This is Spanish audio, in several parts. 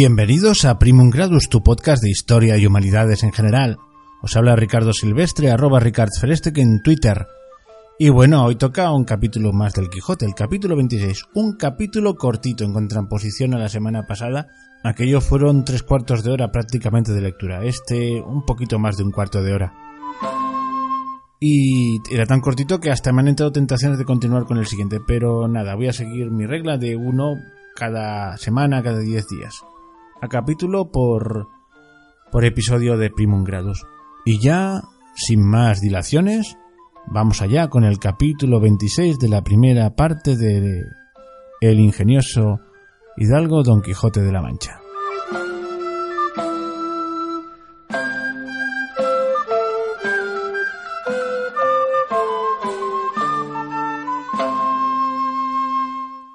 Bienvenidos a Primum Gradus, tu podcast de historia y humanidades en general. Os habla Ricardo Silvestre, arroba que en Twitter. Y bueno, hoy toca un capítulo más del Quijote, el capítulo 26. Un capítulo cortito en contraposición a la semana pasada. Aquello fueron tres cuartos de hora prácticamente de lectura. Este un poquito más de un cuarto de hora. Y era tan cortito que hasta me han entrado tentaciones de continuar con el siguiente. Pero nada, voy a seguir mi regla de uno cada semana, cada diez días a capítulo por, por episodio de Primum Gradus. Y ya, sin más dilaciones, vamos allá con el capítulo 26 de la primera parte de El ingenioso Hidalgo Don Quijote de la Mancha.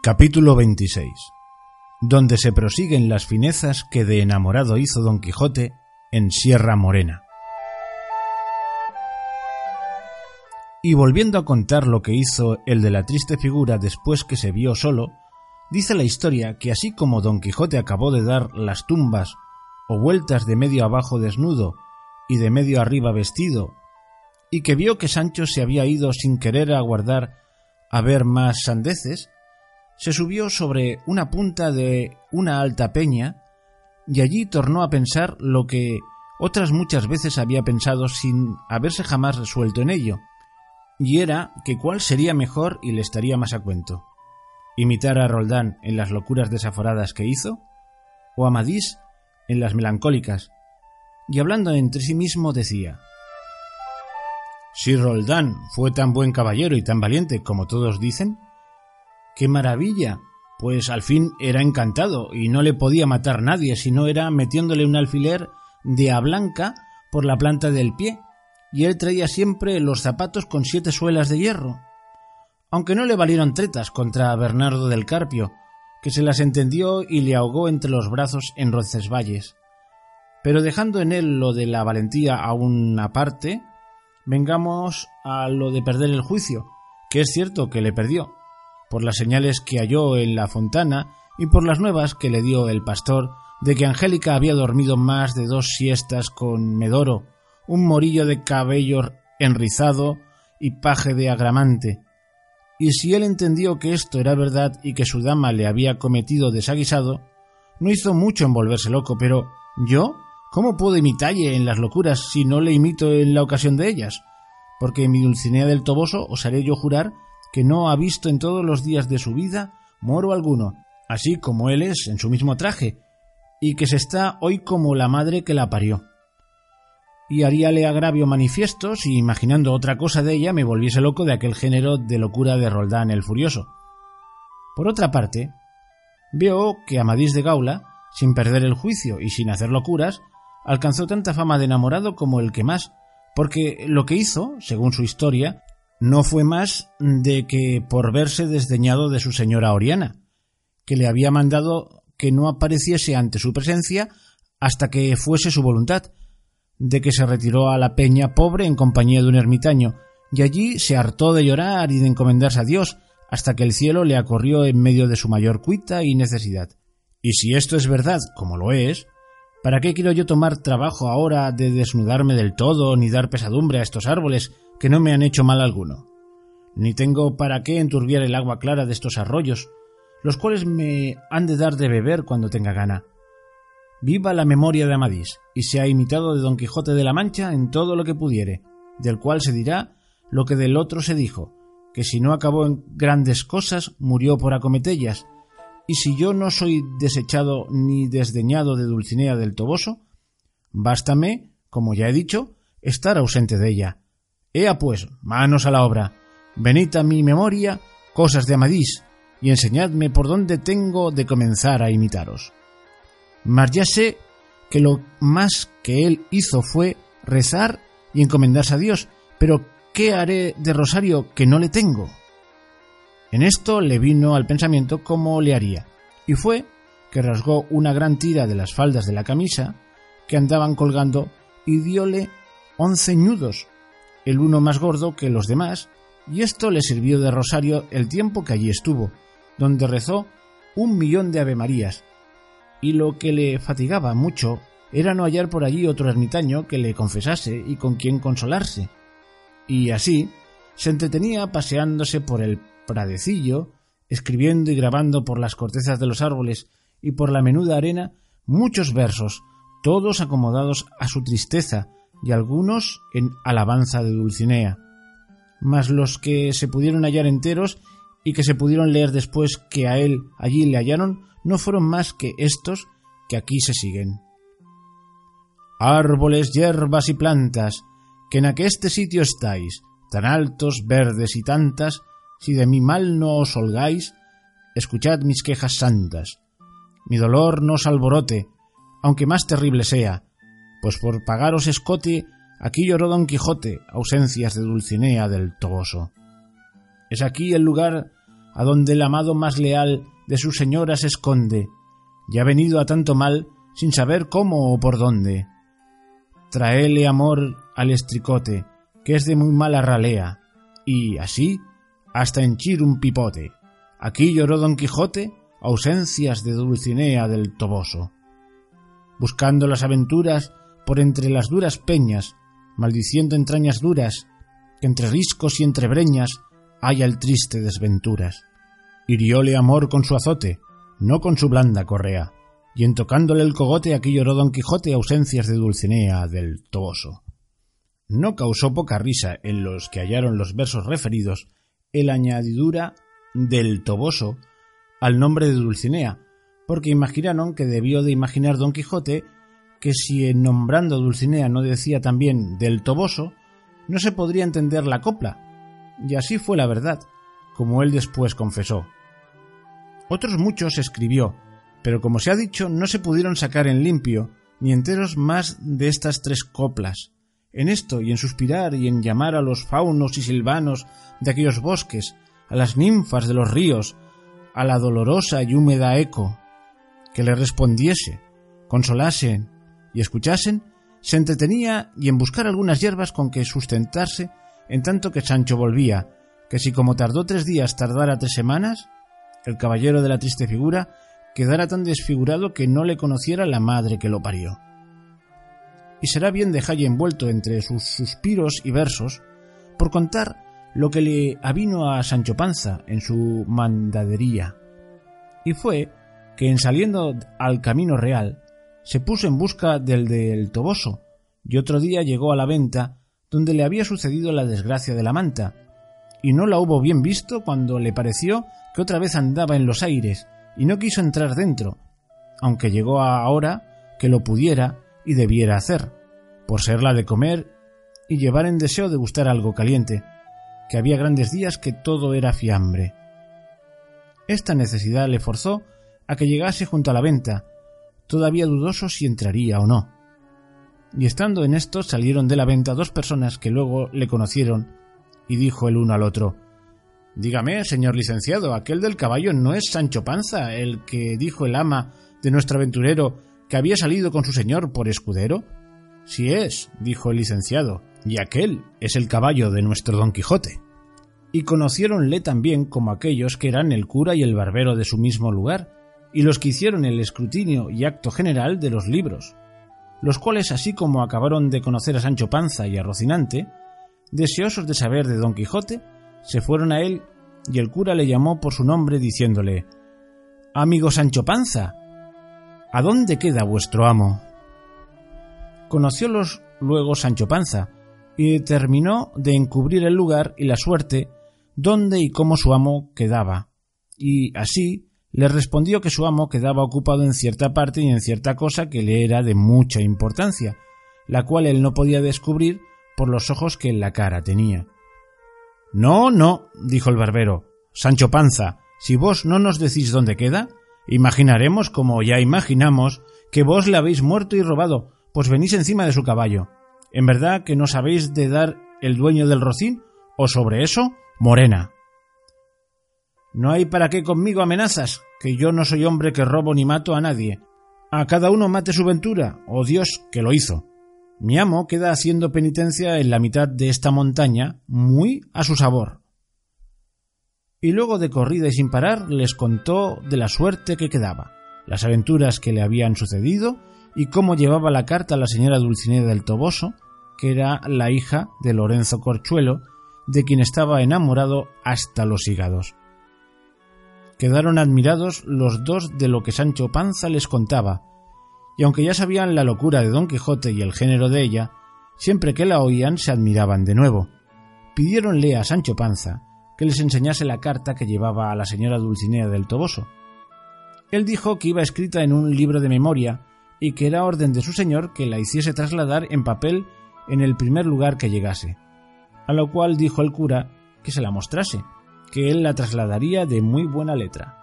Capítulo 26 donde se prosiguen las finezas que de enamorado hizo Don Quijote en Sierra Morena. Y volviendo a contar lo que hizo el de la triste figura después que se vio solo, dice la historia que así como Don Quijote acabó de dar las tumbas o vueltas de medio abajo desnudo y de medio arriba vestido, y que vio que Sancho se había ido sin querer aguardar a ver más sandeces, se subió sobre una punta de una alta peña y allí tornó a pensar lo que otras muchas veces había pensado sin haberse jamás resuelto en ello, y era que cuál sería mejor y le estaría más a cuento, imitar a Roldán en las locuras desaforadas que hizo, o a Madís en las melancólicas, y hablando entre sí mismo decía Si Roldán fue tan buen caballero y tan valiente como todos dicen, ¡Qué maravilla! Pues al fin era encantado y no le podía matar nadie, sino era metiéndole un alfiler de a blanca por la planta del pie, y él traía siempre los zapatos con siete suelas de hierro. Aunque no le valieron tretas contra Bernardo del Carpio, que se las entendió y le ahogó entre los brazos en Roncesvalles. Pero dejando en él lo de la valentía aún aparte, vengamos a lo de perder el juicio, que es cierto que le perdió, por las señales que halló en la fontana y por las nuevas que le dio el pastor de que Angélica había dormido más de dos siestas con Medoro, un morillo de cabello enrizado y paje de agramante. Y si él entendió que esto era verdad y que su dama le había cometido desaguisado, no hizo mucho en volverse loco, pero yo, ¿cómo puedo imitalle en las locuras si no le imito en la ocasión de ellas? Porque mi Dulcinea del Toboso osaré yo jurar que no ha visto en todos los días de su vida moro alguno, así como él es en su mismo traje, y que se está hoy como la madre que la parió. Y haríale agravio manifiesto si, imaginando otra cosa de ella, me volviese loco de aquel género de locura de Roldán el Furioso. Por otra parte, veo que Amadís de Gaula, sin perder el juicio y sin hacer locuras, alcanzó tanta fama de enamorado como el que más, porque lo que hizo, según su historia, no fue más de que por verse desdeñado de su señora Oriana, que le había mandado que no apareciese ante su presencia hasta que fuese su voluntad, de que se retiró a la peña pobre en compañía de un ermitaño, y allí se hartó de llorar y de encomendarse a Dios, hasta que el cielo le acorrió en medio de su mayor cuita y necesidad. Y si esto es verdad, como lo es, ¿para qué quiero yo tomar trabajo ahora de desnudarme del todo ni dar pesadumbre a estos árboles que no me han hecho mal alguno. Ni tengo para qué enturbiar el agua clara de estos arroyos, los cuales me han de dar de beber cuando tenga gana. Viva la memoria de Amadís, y se ha imitado de Don Quijote de la Mancha en todo lo que pudiere, del cual se dirá lo que del otro se dijo, que si no acabó en grandes cosas, murió por acometellas, y si yo no soy desechado ni desdeñado de Dulcinea del Toboso, bástame, como ya he dicho, estar ausente de ella, Ea pues, manos a la obra, venid a mi memoria cosas de Amadís, y enseñadme por dónde tengo de comenzar a imitaros. Mas ya sé que lo más que él hizo fue rezar y encomendarse a Dios, pero ¿qué haré de Rosario que no le tengo? En esto le vino al pensamiento cómo le haría, y fue que rasgó una gran tira de las faldas de la camisa que andaban colgando y diole once ñudos el uno más gordo que los demás, y esto le sirvió de rosario el tiempo que allí estuvo, donde rezó un millón de avemarías, y lo que le fatigaba mucho era no hallar por allí otro ermitaño que le confesase y con quien consolarse. Y así se entretenía paseándose por el pradecillo, escribiendo y grabando por las cortezas de los árboles y por la menuda arena muchos versos, todos acomodados a su tristeza y algunos en alabanza de Dulcinea. Mas los que se pudieron hallar enteros y que se pudieron leer después que a él allí le hallaron no fueron más que estos que aquí se siguen. Árboles, hierbas y plantas, que en aqueste sitio estáis, tan altos, verdes y tantas, si de mi mal no os holgáis, escuchad mis quejas santas. Mi dolor no os alborote, aunque más terrible sea, pues por pagaros escote, aquí lloró Don Quijote, ausencias de Dulcinea del Toboso. Es aquí el lugar a donde el amado más leal de su señora se esconde, y ha venido a tanto mal sin saber cómo o por dónde. Traele amor al estricote, que es de muy mala ralea, y así hasta henchir un pipote. Aquí lloró Don Quijote, ausencias de Dulcinea del Toboso. Buscando las aventuras por entre las duras peñas, maldiciendo entrañas duras, que entre riscos y entre breñas haya el triste desventuras. Hirióle amor con su azote, no con su blanda correa, y en tocándole el cogote aquí lloró Don Quijote ausencias de Dulcinea del Toboso. No causó poca risa en los que hallaron los versos referidos el añadidura del Toboso al nombre de Dulcinea, porque imaginaron que debió de imaginar Don Quijote que si en nombrando Dulcinea no decía también del Toboso, no se podría entender la copla. Y así fue la verdad, como él después confesó. Otros muchos escribió, pero como se ha dicho, no se pudieron sacar en limpio ni enteros más de estas tres coplas. En esto y en suspirar y en llamar a los faunos y silvanos de aquellos bosques, a las ninfas de los ríos, a la dolorosa y húmeda eco, que le respondiese, consolasen y escuchasen, se entretenía y en buscar algunas hierbas con que sustentarse en tanto que Sancho volvía, que si como tardó tres días tardara tres semanas, el caballero de la triste figura quedara tan desfigurado que no le conociera la madre que lo parió. Y será bien dejalle envuelto entre sus suspiros y versos por contar lo que le avino a Sancho Panza en su mandadería. Y fue que en saliendo al camino real se puso en busca del del Toboso, y otro día llegó a la venta donde le había sucedido la desgracia de la manta, y no la hubo bien visto cuando le pareció que otra vez andaba en los aires, y no quiso entrar dentro, aunque llegó a ahora que lo pudiera y debiera hacer, por ser la de comer y llevar en deseo de gustar algo caliente, que había grandes días que todo era fiambre. Esta necesidad le forzó a que llegase junto a la venta, todavía dudoso si entraría o no. Y estando en esto salieron de la venta dos personas que luego le conocieron, y dijo el uno al otro Dígame, señor licenciado, aquel del caballo no es Sancho Panza, el que dijo el ama de nuestro aventurero que había salido con su señor por escudero. Si es, dijo el licenciado, y aquel es el caballo de nuestro Don Quijote. Y conociéronle también como aquellos que eran el cura y el barbero de su mismo lugar, y los que hicieron el escrutinio y acto general de los libros, los cuales así como acabaron de conocer a Sancho Panza y a Rocinante, deseosos de saber de Don Quijote, se fueron a él y el cura le llamó por su nombre diciéndole Amigo Sancho Panza, ¿a dónde queda vuestro amo? Conociólos luego Sancho Panza y determinó de encubrir el lugar y la suerte dónde y cómo su amo quedaba, y así le respondió que su amo quedaba ocupado en cierta parte y en cierta cosa que le era de mucha importancia, la cual él no podía descubrir por los ojos que en la cara tenía. No, no, dijo el barbero. Sancho Panza, si vos no nos decís dónde queda, imaginaremos, como ya imaginamos, que vos le habéis muerto y robado, pues venís encima de su caballo. ¿En verdad que no sabéis de dar el dueño del rocín? ¿O sobre eso, morena? No hay para qué conmigo amenazas, que yo no soy hombre que robo ni mato a nadie. A cada uno mate su ventura, oh Dios que lo hizo. Mi amo queda haciendo penitencia en la mitad de esta montaña, muy a su sabor. Y luego de corrida y sin parar les contó de la suerte que quedaba, las aventuras que le habían sucedido y cómo llevaba la carta a la señora Dulcinea del Toboso, que era la hija de Lorenzo Corchuelo, de quien estaba enamorado hasta los hígados. Quedaron admirados los dos de lo que Sancho Panza les contaba, y aunque ya sabían la locura de Don Quijote y el género de ella, siempre que la oían se admiraban de nuevo. Pidiéronle a Sancho Panza que les enseñase la carta que llevaba a la señora Dulcinea del Toboso. Él dijo que iba escrita en un libro de memoria y que era orden de su señor que la hiciese trasladar en papel en el primer lugar que llegase, a lo cual dijo el cura que se la mostrase, que él la trasladaría de muy buena letra.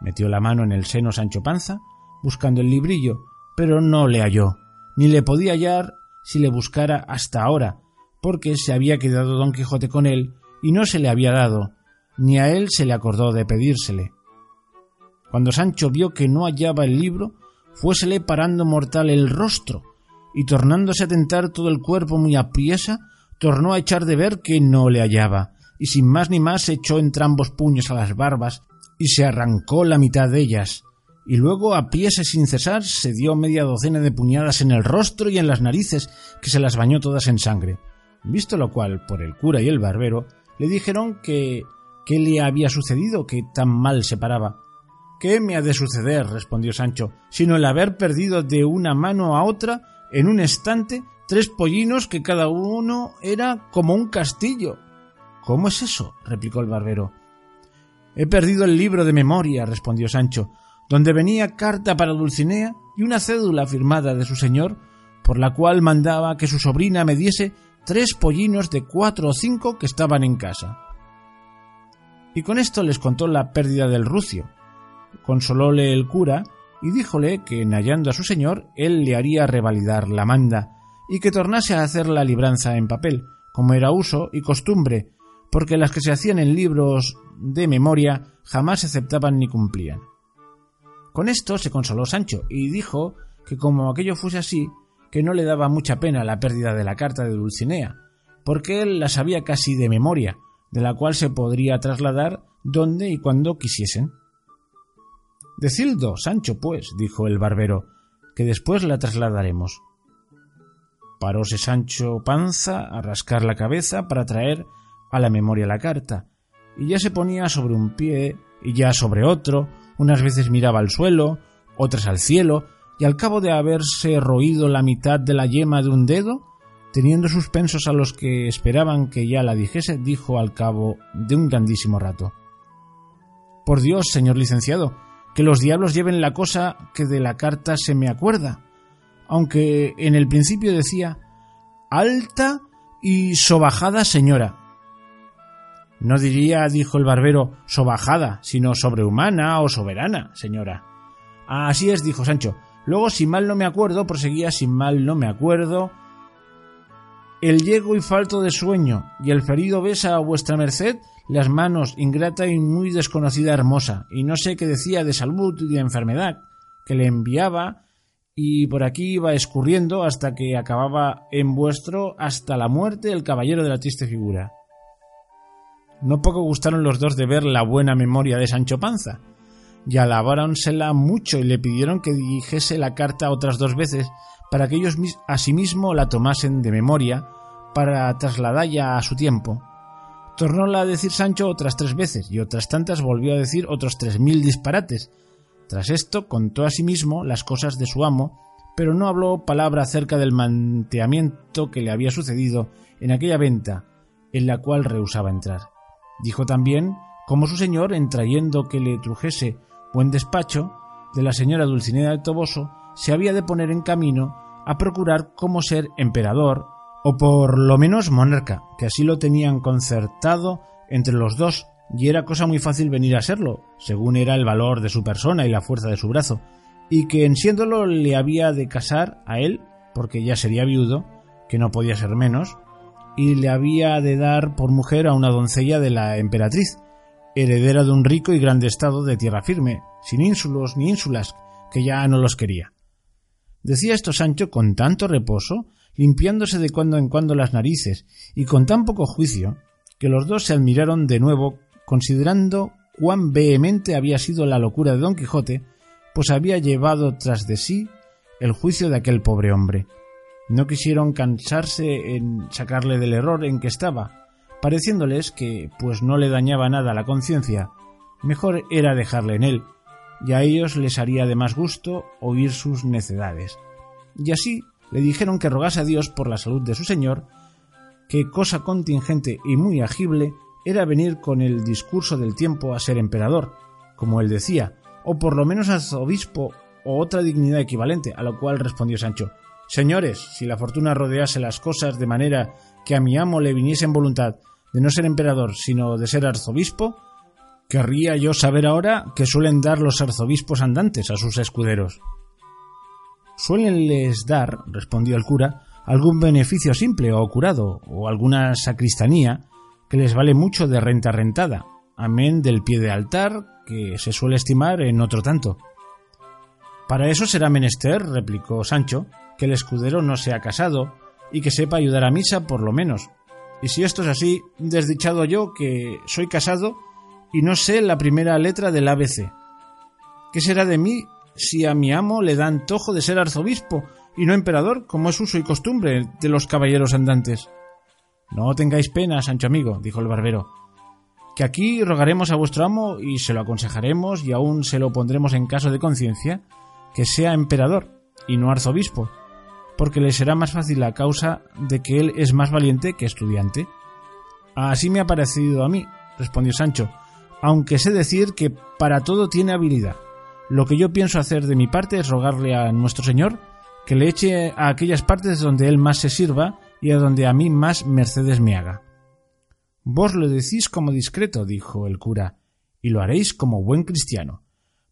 Metió la mano en el seno Sancho Panza, buscando el librillo, pero no le halló, ni le podía hallar si le buscara hasta ahora, porque se había quedado don Quijote con él y no se le había dado, ni a él se le acordó de pedírsele. Cuando Sancho vio que no hallaba el libro, fuésele parando mortal el rostro, y tornándose a tentar todo el cuerpo muy apriesa, tornó a echar de ver que no le hallaba, y sin más ni más echó entrambos puños a las barbas, y se arrancó la mitad de ellas, y luego a pies sin cesar se dio media docena de puñadas en el rostro y en las narices, que se las bañó todas en sangre. Visto lo cual, por el cura y el barbero, le dijeron que qué le había sucedido que tan mal se paraba. ¿Qué me ha de suceder? respondió Sancho, sino el haber perdido de una mano a otra, en un estante, tres pollinos que cada uno era como un castillo. ¿Cómo es eso? replicó el barbero. He perdido el libro de memoria, respondió Sancho, donde venía carta para Dulcinea y una cédula firmada de su señor, por la cual mandaba que su sobrina me diese tres pollinos de cuatro o cinco que estaban en casa. Y con esto les contó la pérdida del rucio. Consolóle el cura y díjole que en hallando a su señor él le haría revalidar la manda y que tornase a hacer la libranza en papel, como era uso y costumbre, porque las que se hacían en libros de memoria jamás se aceptaban ni cumplían. Con esto se consoló Sancho y dijo que como aquello fuese así, que no le daba mucha pena la pérdida de la carta de Dulcinea, porque él la sabía casi de memoria, de la cual se podría trasladar donde y cuando quisiesen. Decildo, Sancho, pues, dijo el barbero, que después la trasladaremos. Paróse Sancho Panza a rascar la cabeza para traer a la memoria la carta, y ya se ponía sobre un pie y ya sobre otro, unas veces miraba al suelo, otras al cielo, y al cabo de haberse roído la mitad de la yema de un dedo, teniendo suspensos a los que esperaban que ya la dijese, dijo al cabo de un grandísimo rato. Por Dios, señor licenciado, que los diablos lleven la cosa que de la carta se me acuerda, aunque en el principio decía alta y sobajada señora, no diría, dijo el barbero, sobajada, sino sobrehumana o soberana, señora. Así es, dijo Sancho. Luego, si mal no me acuerdo, proseguía, si mal no me acuerdo, el llego y falto de sueño, y el ferido besa a vuestra merced las manos, ingrata y muy desconocida hermosa, y no sé qué decía de salud y de enfermedad, que le enviaba, y por aquí iba escurriendo hasta que acababa en vuestro hasta la muerte el caballero de la triste figura. No poco gustaron los dos de ver la buena memoria de Sancho Panza, y alabáronsela mucho y le pidieron que dijese la carta otras dos veces para que ellos asimismo la tomasen de memoria para trasladalla a su tiempo. Tornóla a decir Sancho otras tres veces y otras tantas volvió a decir otros tres mil disparates. Tras esto contó a sí mismo las cosas de su amo, pero no habló palabra acerca del manteamiento que le había sucedido en aquella venta, en la cual rehusaba entrar. Dijo también cómo su señor, en trayendo que le trujese buen despacho de la señora Dulcinea de Toboso, se había de poner en camino a procurar cómo ser emperador o por lo menos monarca, que así lo tenían concertado entre los dos, y era cosa muy fácil venir a serlo, según era el valor de su persona y la fuerza de su brazo, y que en siéndolo le había de casar a él, porque ya sería viudo, que no podía ser menos, y le había de dar por mujer a una doncella de la emperatriz, heredera de un rico y grande estado de tierra firme, sin ínsulos ni ínsulas, que ya no los quería. Decía esto Sancho con tanto reposo, limpiándose de cuando en cuando las narices, y con tan poco juicio, que los dos se admiraron de nuevo, considerando cuán vehemente había sido la locura de Don Quijote, pues había llevado tras de sí el juicio de aquel pobre hombre. No quisieron cansarse en sacarle del error en que estaba, pareciéndoles que, pues no le dañaba nada la conciencia, mejor era dejarle en él, y a ellos les haría de más gusto oír sus necedades. Y así le dijeron que rogase a Dios por la salud de su señor, que cosa contingente y muy agible era venir con el discurso del tiempo a ser emperador, como él decía, o por lo menos arzobispo o otra dignidad equivalente, a lo cual respondió Sancho Señores, si la fortuna rodease las cosas de manera que a mi amo le viniese en voluntad de no ser emperador, sino de ser arzobispo, querría yo saber ahora qué suelen dar los arzobispos andantes a sus escuderos. Suelenles dar, respondió el cura, algún beneficio simple o curado, o alguna sacristanía, que les vale mucho de renta rentada, amén del pie de altar, que se suele estimar en otro tanto. Para eso será menester, replicó Sancho, que el escudero no sea casado y que sepa ayudar a misa por lo menos. Y si esto es así, desdichado yo que soy casado y no sé la primera letra del ABC. ¿Qué será de mí si a mi amo le da antojo de ser arzobispo y no emperador, como es uso y costumbre de los caballeros andantes? No tengáis pena, Sancho amigo, dijo el barbero, que aquí rogaremos a vuestro amo y se lo aconsejaremos y aún se lo pondremos en caso de conciencia que sea emperador y no arzobispo, porque le será más fácil a causa de que él es más valiente que estudiante. Así me ha parecido a mí, respondió Sancho, aunque sé decir que para todo tiene habilidad. Lo que yo pienso hacer de mi parte es rogarle a nuestro Señor que le eche a aquellas partes donde él más se sirva y a donde a mí más mercedes me haga. Vos lo decís como discreto, dijo el cura, y lo haréis como buen cristiano.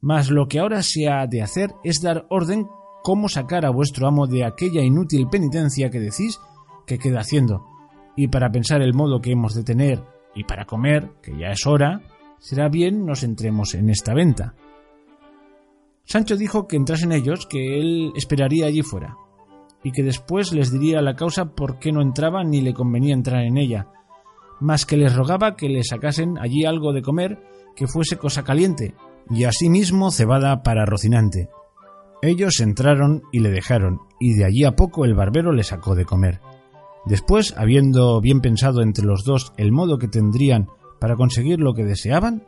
Mas lo que ahora se ha de hacer es dar orden cómo sacar a vuestro amo de aquella inútil penitencia que decís que queda haciendo, y para pensar el modo que hemos de tener, y para comer, que ya es hora, será bien nos entremos en esta venta. Sancho dijo que entrasen ellos, que él esperaría allí fuera, y que después les diría la causa por qué no entraba ni le convenía entrar en ella, mas que les rogaba que le sacasen allí algo de comer que fuese cosa caliente, y asimismo cebada para Rocinante. Ellos entraron y le dejaron, y de allí a poco el barbero le sacó de comer. Después, habiendo bien pensado entre los dos el modo que tendrían para conseguir lo que deseaban,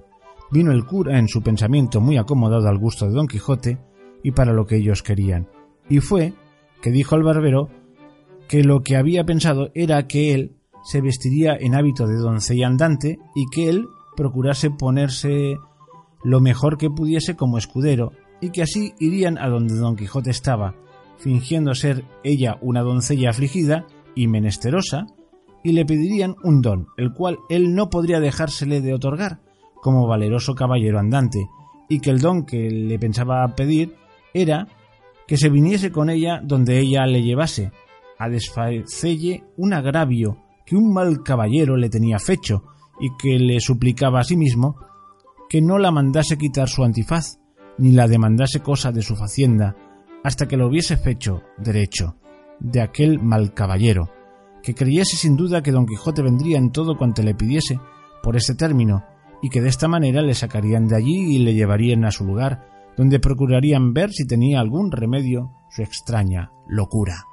vino el cura en su pensamiento muy acomodado al gusto de Don Quijote y para lo que ellos querían, y fue que dijo al barbero que lo que había pensado era que él se vestiría en hábito de doncella andante y que él procurase ponerse lo mejor que pudiese como escudero y que así irían a donde Don Quijote estaba, fingiendo ser ella una doncella afligida y menesterosa, y le pedirían un don, el cual él no podría dejársele de otorgar, como valeroso caballero andante, y que el don que le pensaba pedir era que se viniese con ella donde ella le llevase, a desfacelle un agravio que un mal caballero le tenía fecho, y que le suplicaba a sí mismo que no la mandase quitar su antifaz, ni la demandase cosa de su facienda, hasta que lo hubiese fecho derecho de aquel mal caballero, que creyese sin duda que don Quijote vendría en todo cuanto le pidiese por este término, y que de esta manera le sacarían de allí y le llevarían a su lugar, donde procurarían ver si tenía algún remedio su extraña locura.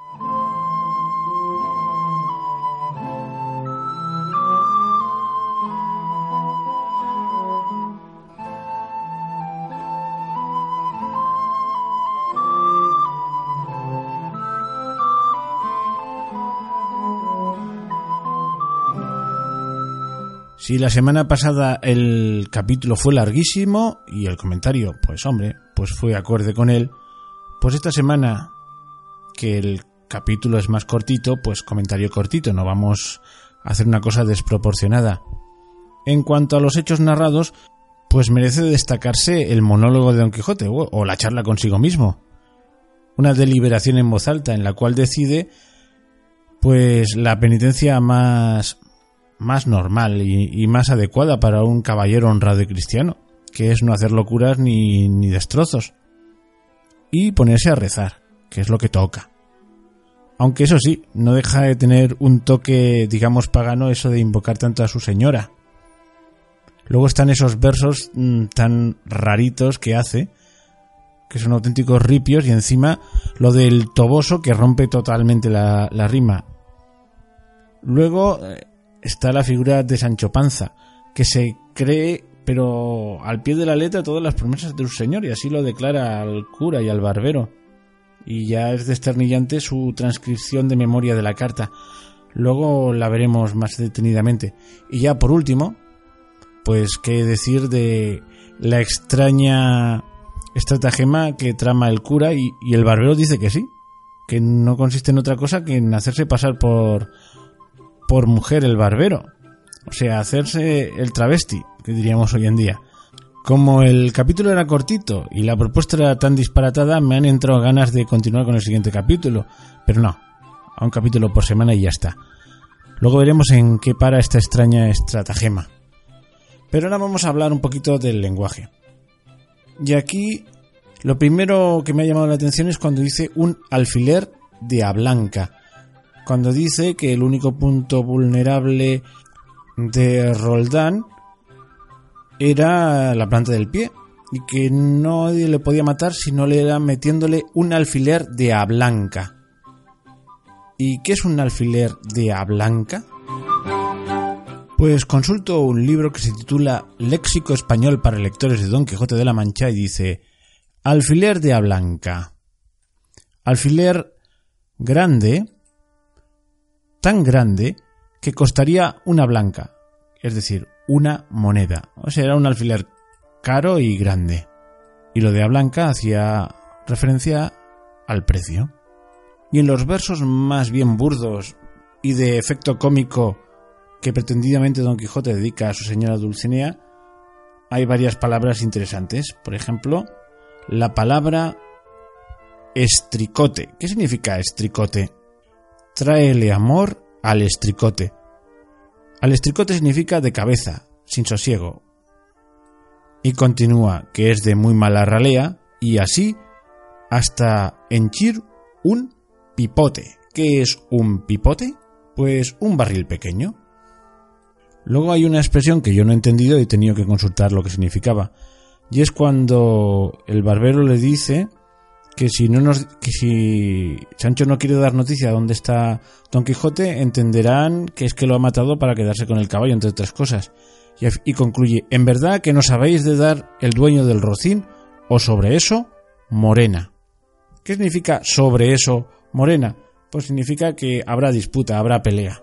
Si la semana pasada el capítulo fue larguísimo y el comentario, pues hombre, pues fue acorde con él, pues esta semana que el capítulo es más cortito, pues comentario cortito, no vamos a hacer una cosa desproporcionada. En cuanto a los hechos narrados, pues merece destacarse el monólogo de Don Quijote o, la charla consigo mismo. Una deliberación en voz alta en la cual decide pues la penitencia más más normal y, más adecuada para un caballero honrado y cristiano, que es no hacer locuras ni, destrozos, y ponerse a rezar, que es lo que toca. Aunque eso sí, no deja de tener un toque, digamos, pagano eso de invocar tanto a su señora. Luego están esos versos mm, tan raritos que hace, que son auténticos ripios, y encima lo del toboso que rompe totalmente la, la rima. Luego eh, está la figura de Sancho Panza, que se cree, pero al pie de la letra, todas las promesas de su señor, y así lo declara al cura y al barbero. Y ya es desternillante su transcripción de memoria de la carta. Luego la veremos más detenidamente. Y ya por último, pues qué decir de la extraña estratagema que trama el cura y, y, el barbero dice que sí, que no consiste en otra cosa que en hacerse pasar por por mujer el barbero, o sea, hacerse el travesti, que diríamos hoy en día. Como el capítulo era cortito y la propuesta era tan disparatada, me han entrado ganas de continuar con el siguiente capítulo, pero no, a un capítulo por semana y ya está. Luego veremos en qué para esta extraña estratagema. Pero ahora vamos a hablar un poquito del lenguaje. Y aquí lo primero que me ha llamado la atención es cuando dice un alfiler de a blanca cuando dice que el único punto vulnerable de Roldán era la planta del pie y que nadie le podía matar si no le era metiéndole un alfiler de a blanca. ¿Y qué es un alfiler de a blanca? Pues consulto un libro que se titula Léxico Español para lectores de Don Quijote de la Mancha y dice Alfiler de a blanca. Alfiler grande tan grande que costaría una blanca, es decir, una moneda. O sea, era un alfiler caro y grande. Y lo de a blanca hacía referencia al precio. Y en los versos más bien burdos y de efecto cómico que pretendidamente Don Quijote dedica a su señora Dulcinea, hay varias palabras interesantes. Por ejemplo, la palabra estricote. ¿Qué significa estricote? Tráele amor al estricote. Al estricote significa de cabeza, sin sosiego. Y continúa que es de muy mala ralea y así hasta henchir un pipote. ¿Qué es un pipote? Pues un barril pequeño. Luego hay una expresión que yo no he entendido y he tenido que consultar lo que significaba. Y es cuando el barbero le dice que si no nos que si Sancho no quiere dar noticia de dónde está Don Quijote, entenderán que es que lo ha matado para quedarse con el caballo, entre otras cosas. Y, y concluye, en verdad que no sabéis de dar el dueño del rocín, o sobre eso, morena. ¿Qué significa sobre eso, morena? Pues significa que habrá disputa, habrá pelea.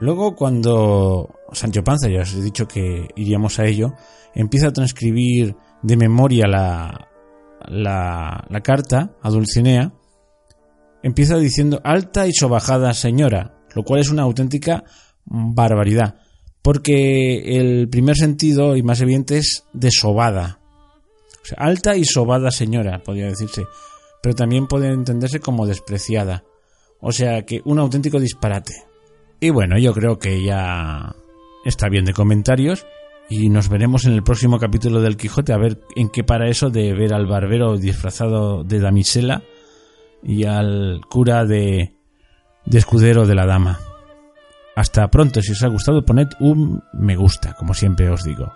Luego, cuando Sancho Panza, ya os he dicho que iríamos a ello, empieza a transcribir de memoria la, la, carta a Dulcinea, empieza diciendo alta y sobajada señora, lo cual es una auténtica barbaridad, porque el primer sentido y más evidente es de sobada. Alta y sobada señora, podría decirse, pero también puede entenderse como despreciada. O sea que un auténtico disparate. Y bueno, yo creo que ya está bien de comentarios y nos veremos en el próximo capítulo del Quijote a ver en qué para eso de ver al barbero disfrazado de damisela y al cura de, de escudero de la dama. Hasta pronto, si os ha gustado poned un me gusta, como siempre os digo.